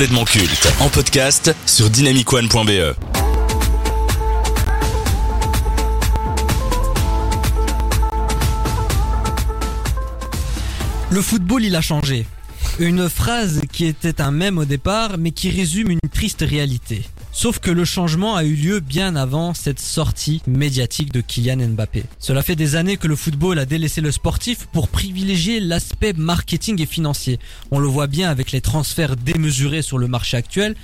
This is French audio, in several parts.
complètement culte en podcast sur dynamicone.be. Le football, il a changé. Une phrase qui était un mème au départ, mais qui résume une triste réalité. Sauf que le changement a eu lieu bien avant cette sortie médiatique de Kylian Mbappé. Cela fait des années que le football a délaissé le sportif pour privilégier l'aspect marketing et financier. On le voit bien avec les transferts démesurés sur le marché actuel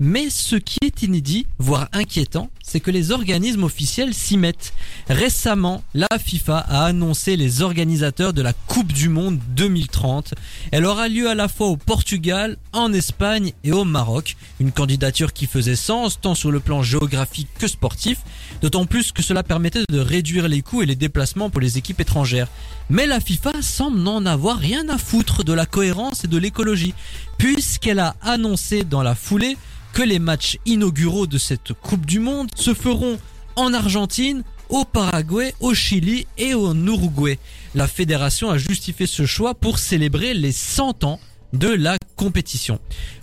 mais ce qui est inédit, voire inquiétant, c'est que les organismes officiels s'y mettent. Récemment, la FIFA a annoncé les organisateurs de la Coupe du Monde 2030. Elle aura lieu à la fois au Portugal, en Espagne et au Maroc. Une candidature qui faisait sens tant sur le plan géographique que sportif, d'autant plus que cela permettait de réduire les coûts et les déplacements pour les équipes étrangères. Mais la FIFA semble n'en avoir rien à foutre de la cohérence et de l'écologie, puisqu'elle a annoncé dans la foulée que les matchs inauguraux de cette Coupe du Monde se feront en Argentine, au Paraguay, au Chili et au Uruguay. La fédération a justifié ce choix pour célébrer les 100 ans de la compétition.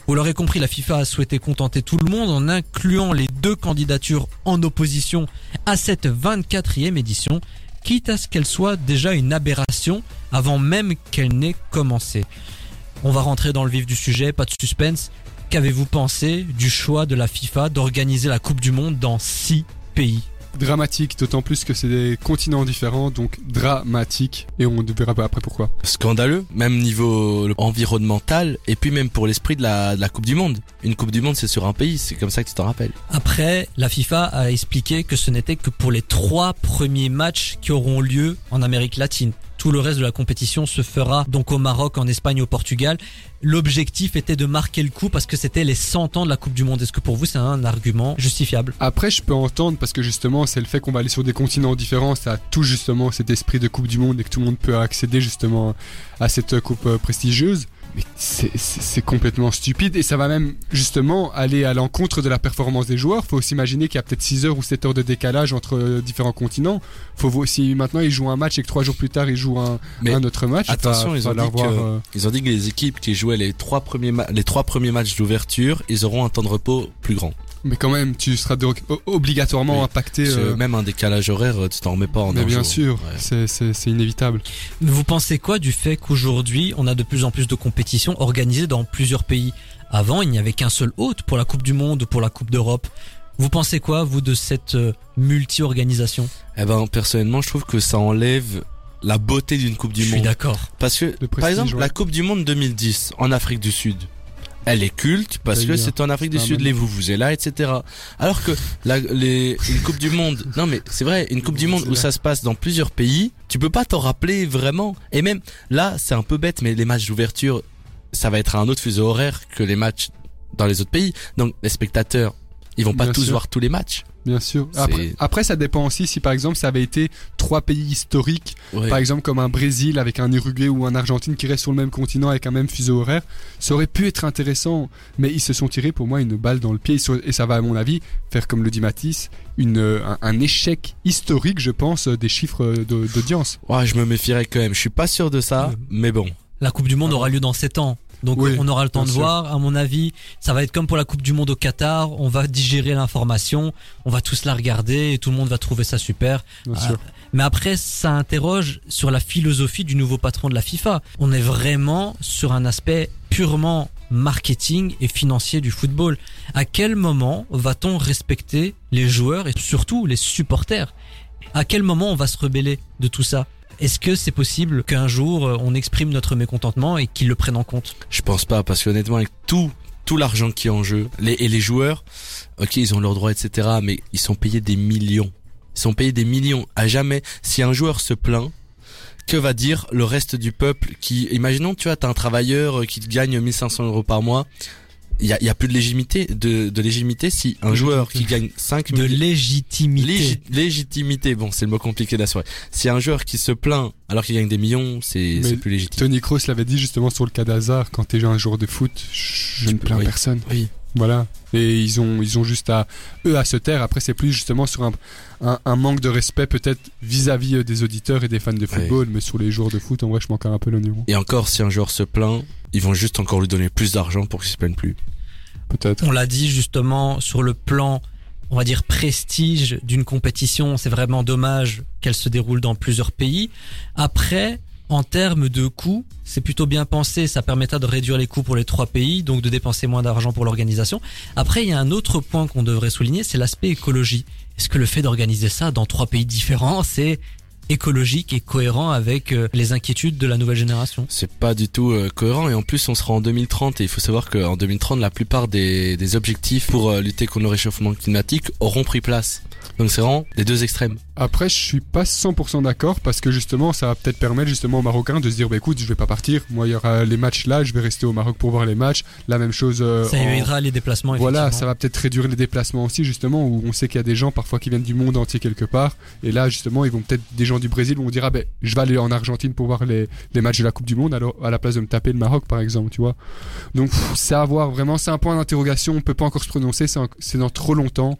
Vous l'aurez compris, la FIFA a souhaité contenter tout le monde en incluant les deux candidatures en opposition à cette 24e édition, quitte à ce qu'elle soit déjà une aberration avant même qu'elle n'ait commencé. On va rentrer dans le vif du sujet, pas de suspense. Qu'avez-vous pensé du choix de la FIFA d'organiser la Coupe du Monde dans six pays dramatique, d'autant plus que c'est des continents différents, donc dramatique, et on verra après pourquoi. Scandaleux, même niveau environnemental, et puis même pour l'esprit de la, de la Coupe du Monde. Une Coupe du Monde, c'est sur un pays, c'est comme ça que tu t'en rappelles. Après, la FIFA a expliqué que ce n'était que pour les trois premiers matchs qui auront lieu en Amérique latine. Tout le reste de la compétition se fera donc au Maroc, en Espagne, au Portugal. L'objectif était de marquer le coup parce que c'était les 100 ans de la Coupe du Monde. Est-ce que pour vous c'est un argument justifiable? Après, je peux entendre parce que justement, c'est le fait qu'on va aller sur des continents différents, ça a tout justement cet esprit de Coupe du Monde et que tout le monde peut accéder justement à cette coupe euh, prestigieuse mais c'est complètement stupide et ça va même justement aller à l'encontre de la performance des joueurs. Faut aussi imaginer qu'il y a peut-être 6 heures ou 7 heures de décalage entre euh, différents continents. Faut aussi maintenant ils jouent un match et que 3 jours plus tard ils jouent un, un autre match. Attention, ils, ont dit que, euh, ils ont dit que les équipes qui jouaient les trois premiers, les trois premiers matchs d'ouverture, ils auront un temps de repos plus grand. Mais quand même, tu seras obligatoirement impacté. Euh, même un décalage horaire, tu t'en remets pas en Mais bien sûr, c'est inévitable. Vous pensez quoi du fait qu'aujourd'hui, on a de plus en plus de compétitions organisées dans plusieurs pays? Avant, il n'y avait qu'un seul hôte pour la Coupe du Monde ou pour la Coupe d'Europe. Vous pensez quoi, vous, de cette euh, multi-organisation? Eh ben, personnellement, je trouve que ça enlève la beauté d'une Coupe du Monde. Je suis d'accord. Parce que, par exemple, la Coupe du Monde 2010 en Afrique du Sud, elle est culte parce que c'est en Afrique du Sud, les vous vous êtes là, etc. Alors que la, les, une Coupe du Monde, non mais c'est vrai, une Coupe du Monde où ça se passe dans plusieurs pays, tu peux pas t'en rappeler vraiment. Et même là, c'est un peu bête, mais les matchs d'ouverture, ça va être à un autre fuseau horaire que les matchs dans les autres pays. Donc les spectateurs, ils vont pas tous voir tous les matchs. Bien sûr. Après, ça dépend aussi si par exemple ça avait été trois pays historiques, par exemple comme un Brésil avec un Uruguay ou un Argentine qui reste sur le même continent avec un même fuseau horaire, ça aurait pu être intéressant. Mais ils se sont tirés pour moi une balle dans le pied et ça va à mon avis faire comme le dit Matisse, une, un, échec historique, je pense, des chiffres d'audience. Ouais, je me méfierais quand même. Je suis pas sûr de ça, mais bon. La Coupe du Monde aura lieu dans 7 ans. Donc on aura le temps de voir. À mon avis, ça va être comme pour la Coupe du Monde au Qatar. On va digérer l'information, on va tous la regarder et tout le monde va trouver ça super. Euh, mais après, ça interroge sur la philosophie du nouveau patron de la FIFA. On est vraiment sur un aspect purement marketing et financier du football. À quel moment va-t-on respecter les joueurs et surtout les supporters? À quel moment on va se rebeller de tout ça? Est-ce que c'est possible qu'un jour euh, on exprime notre mécontentement et qu'ils le prennent en compte Je pense pas, parce qu'honnêtement, avec tout tout l'argent qui est en jeu, et les joueurs, ok, ils ont leurs droits, etc., mais ils sont payés des millions. Ils sont payés des millions. À jamais, si un joueur se plaint, que va dire le reste du peuple qui, imaginons, tu vois, t'as un travailleur qui gagne 1500 euros par mois, il y a, y a, plus de légitimité de, de légitimité si un joueur qui gagne 5 de légitimité. Légitimité. Bon c'est le mot compliqué d'assurer si un joueur qui se plaint alors qu'il gagne des millions c'est plus légitime. Tony Kroos l'avait dit justement sur le cas d'Hazard quand t'es un joueur de foot je ne plains personne. Oui. Voilà. Et ils ont ils ont juste à eux à se taire. Après c'est plus justement sur un, un, manque de respect peut-être vis-à-vis euh, des auditeurs et des fans de football mais sur les joueurs de foot en vrai je manque un peu le niveau. Et encore si un joueur se plaint ils vont juste encore lui donner plus d'argent pour qu'il se plaigne plus. peut-être. On l'a dit justement sur le plan, on va dire prestige d'une compétition, c'est vraiment dommage qu'elle se déroule dans plusieurs pays. Après, en termes de coûts, c'est plutôt bien pensé, ça permettra de réduire les coûts pour les trois pays, donc de dépenser moins d'argent pour l'organisation. Après, il y a un autre point qu'on devrait souligner, c'est l'aspect écologie. Est-ce que le fait d'organiser ça dans trois pays différents, c'est écologique et cohérent avec euh, les inquiétudes de la nouvelle génération. C'est pas du tout euh, cohérent et en plus on sera en 2030 et il faut savoir qu'en 2030 la plupart des, des objectifs pour euh, lutter contre le réchauffement climatique auront pris place. Donc c'est vraiment les deux extrêmes. Après, je suis pas 100% d'accord parce que justement, ça va peut-être permettre justement aux Marocains de se dire, bah écoute, je vais pas partir. Moi, il y aura les matchs là, je vais rester au Maroc pour voir les matchs. La même chose. Euh, ça évidera les déplacements. Voilà, ça va peut-être réduire les déplacements aussi justement où on sait qu'il y a des gens parfois qui viennent du monde entier quelque part. Et là, justement, ils vont peut-être des gens du Brésil vont dire, ah ben, je vais aller en Argentine pour voir les, les matchs de la Coupe du Monde alors à la place de me taper le Maroc par exemple, tu vois. Donc c'est à voir vraiment, c'est un point d'interrogation. On peut pas encore se prononcer, c'est dans trop longtemps,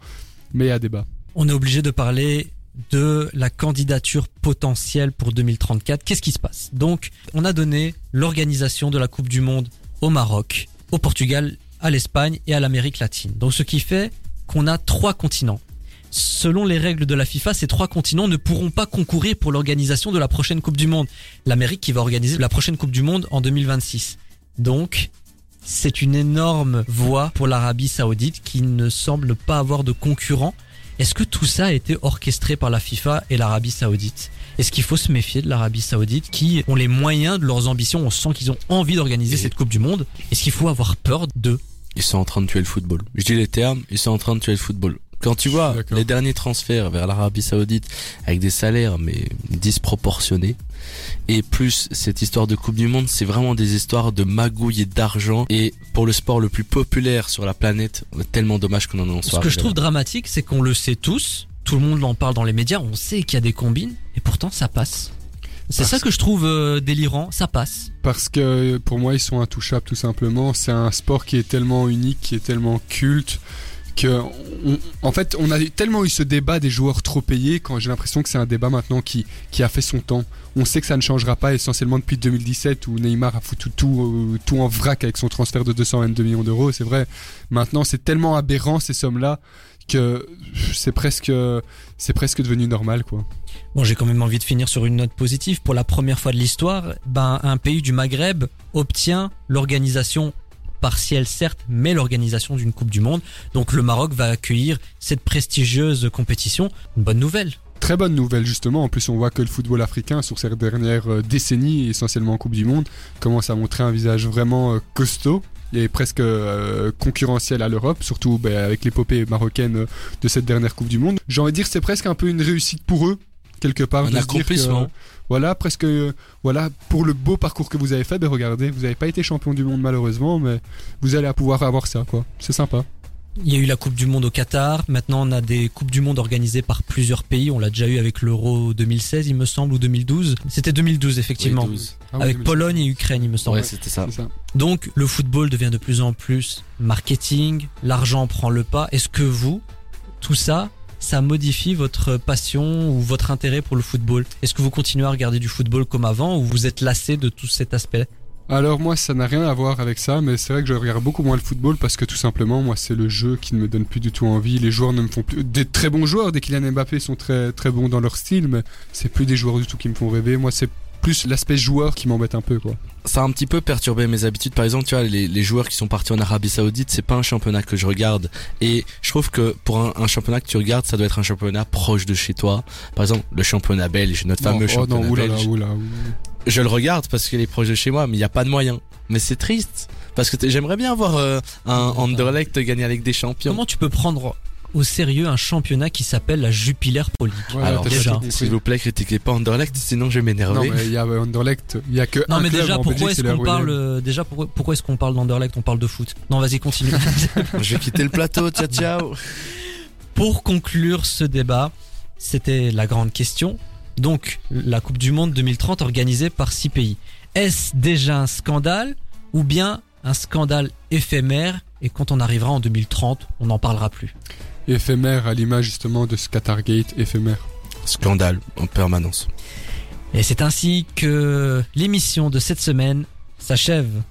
mais il y a débat on est obligé de parler de la candidature potentielle pour 2034. Qu'est-ce qui se passe? Donc, on a donné l'organisation de la Coupe du Monde au Maroc, au Portugal, à l'Espagne et à l'Amérique latine. Donc, ce qui fait qu'on a trois continents. Selon les règles de la FIFA, ces trois continents ne pourront pas concourir pour l'organisation de la prochaine Coupe du Monde. L'Amérique qui va organiser la prochaine Coupe du Monde en 2026. Donc, c'est une énorme voie pour l'Arabie Saoudite qui ne semble pas avoir de concurrent est-ce que tout ça a été orchestré par la FIFA et l'Arabie Saoudite? Est-ce qu'il faut se méfier de l'Arabie Saoudite qui ont les moyens de leurs ambitions? On sent qu'ils ont envie d'organiser cette Coupe du Monde. Est-ce qu'il faut avoir peur d'eux Ils sont en train de tuer le football. Je dis les termes, ils sont en train de tuer le football. Quand tu vois les derniers transferts vers l'Arabie Saoudite avec des salaires mais disproportionnés et plus cette histoire de Coupe du Monde, c'est vraiment des histoires de magouilles et d'argent et pour le sport le plus populaire sur la planète, tellement dommage qu'on en en soit. Ce que je trouve dramatique, c'est qu'on le sait tous, tout le monde en parle dans les médias, on sait qu'il y a des combines et pourtant ça passe. C'est ça que je trouve euh, délirant, ça passe. Parce que pour moi ils sont intouchables tout simplement, c'est un sport qui est tellement unique, qui est tellement culte en fait on a tellement eu ce débat des joueurs trop payés quand j'ai l'impression que c'est un débat maintenant qui, qui a fait son temps. On sait que ça ne changera pas essentiellement depuis 2017 où Neymar a foutu tout, euh, tout en vrac avec son transfert de 222 millions d'euros. C'est vrai. Maintenant c'est tellement aberrant ces sommes-là que c'est presque c'est presque devenu normal quoi. Bon, j'ai quand même envie de finir sur une note positive. Pour la première fois de l'histoire, ben un pays du Maghreb obtient l'organisation partielle certes, mais l'organisation d'une Coupe du Monde. Donc le Maroc va accueillir cette prestigieuse compétition. Une bonne nouvelle. Très bonne nouvelle justement. En plus, on voit que le football africain, sur ces dernières euh, décennies, essentiellement en Coupe du Monde, commence à montrer un visage vraiment euh, costaud et presque euh, concurrentiel à l'Europe, surtout ben, avec l'épopée marocaine de cette dernière Coupe du Monde. J'ai envie de dire c'est presque un peu une réussite pour eux quelque part. Un accomplissement. voilà, presque, voilà, pour le beau parcours que vous avez fait, ben regardez, vous n'avez pas été champion du monde malheureusement, mais vous allez pouvoir avoir ça, quoi. C'est sympa. Il y a eu la Coupe du Monde au Qatar. Maintenant, on a des Coupes du Monde organisées par plusieurs pays. On l'a déjà eu avec l'Euro 2016, il me semble, ou 2012. C'était 2012, effectivement. Ah avec Pologne et Ukraine, il me semble. Ouais, c'était ça. ça. Donc, le football devient de plus en plus marketing. L'argent prend le pas. Est-ce que vous, tout ça, ça modifie votre passion ou votre intérêt pour le football. Est-ce que vous continuez à regarder du football comme avant ou vous êtes lassé de tout cet aspect alors moi ça n'a rien à voir avec ça mais c'est vrai que je regarde beaucoup moins le football parce que tout simplement moi c'est le jeu qui ne me donne plus du tout envie. Les joueurs ne me font plus des très bons joueurs des Kylian Mbappé sont très très bons dans leur style mais c'est plus des joueurs du tout qui me font rêver. Moi c'est plus l'aspect joueur qui m'embête un peu quoi. Ça a un petit peu perturbé mes habitudes. Par exemple, tu vois, les, les joueurs qui sont partis en Arabie Saoudite, c'est pas un championnat que je regarde. Et je trouve que pour un, un, championnat que tu regardes, ça doit être un championnat proche de chez toi. Par exemple, le championnat belge, notre fameux oh championnat belge. Je le regarde parce qu'il est proche de chez moi, mais il n'y a pas de moyens. Mais c'est triste parce que j'aimerais bien voir euh, un Anderlecht gagner avec des champions. Comment tu peux prendre au sérieux un championnat qui s'appelle la Jupiler Pro League. Alors déjà, s'il vous plaît, critiquez pas Anderlecht, sinon je vais m'énerver. Non mais il y a Anderlecht, il y a que Non mais déjà pourquoi est-ce qu'on parle euh, déjà pourquoi, pourquoi est-ce qu'on parle d'Anderlecht, on parle de foot? Non, vas-y, continue. je vais quitter le plateau, ciao ciao. Pour conclure ce débat, c'était la grande question. Donc, la Coupe du monde 2030 organisée par six pays. Est-ce déjà un scandale ou bien un scandale éphémère? Et quand on arrivera en 2030, on n'en parlera plus éphémère à l'image justement de ce Qatargate éphémère. Scandale en permanence. Et c'est ainsi que l'émission de cette semaine s'achève.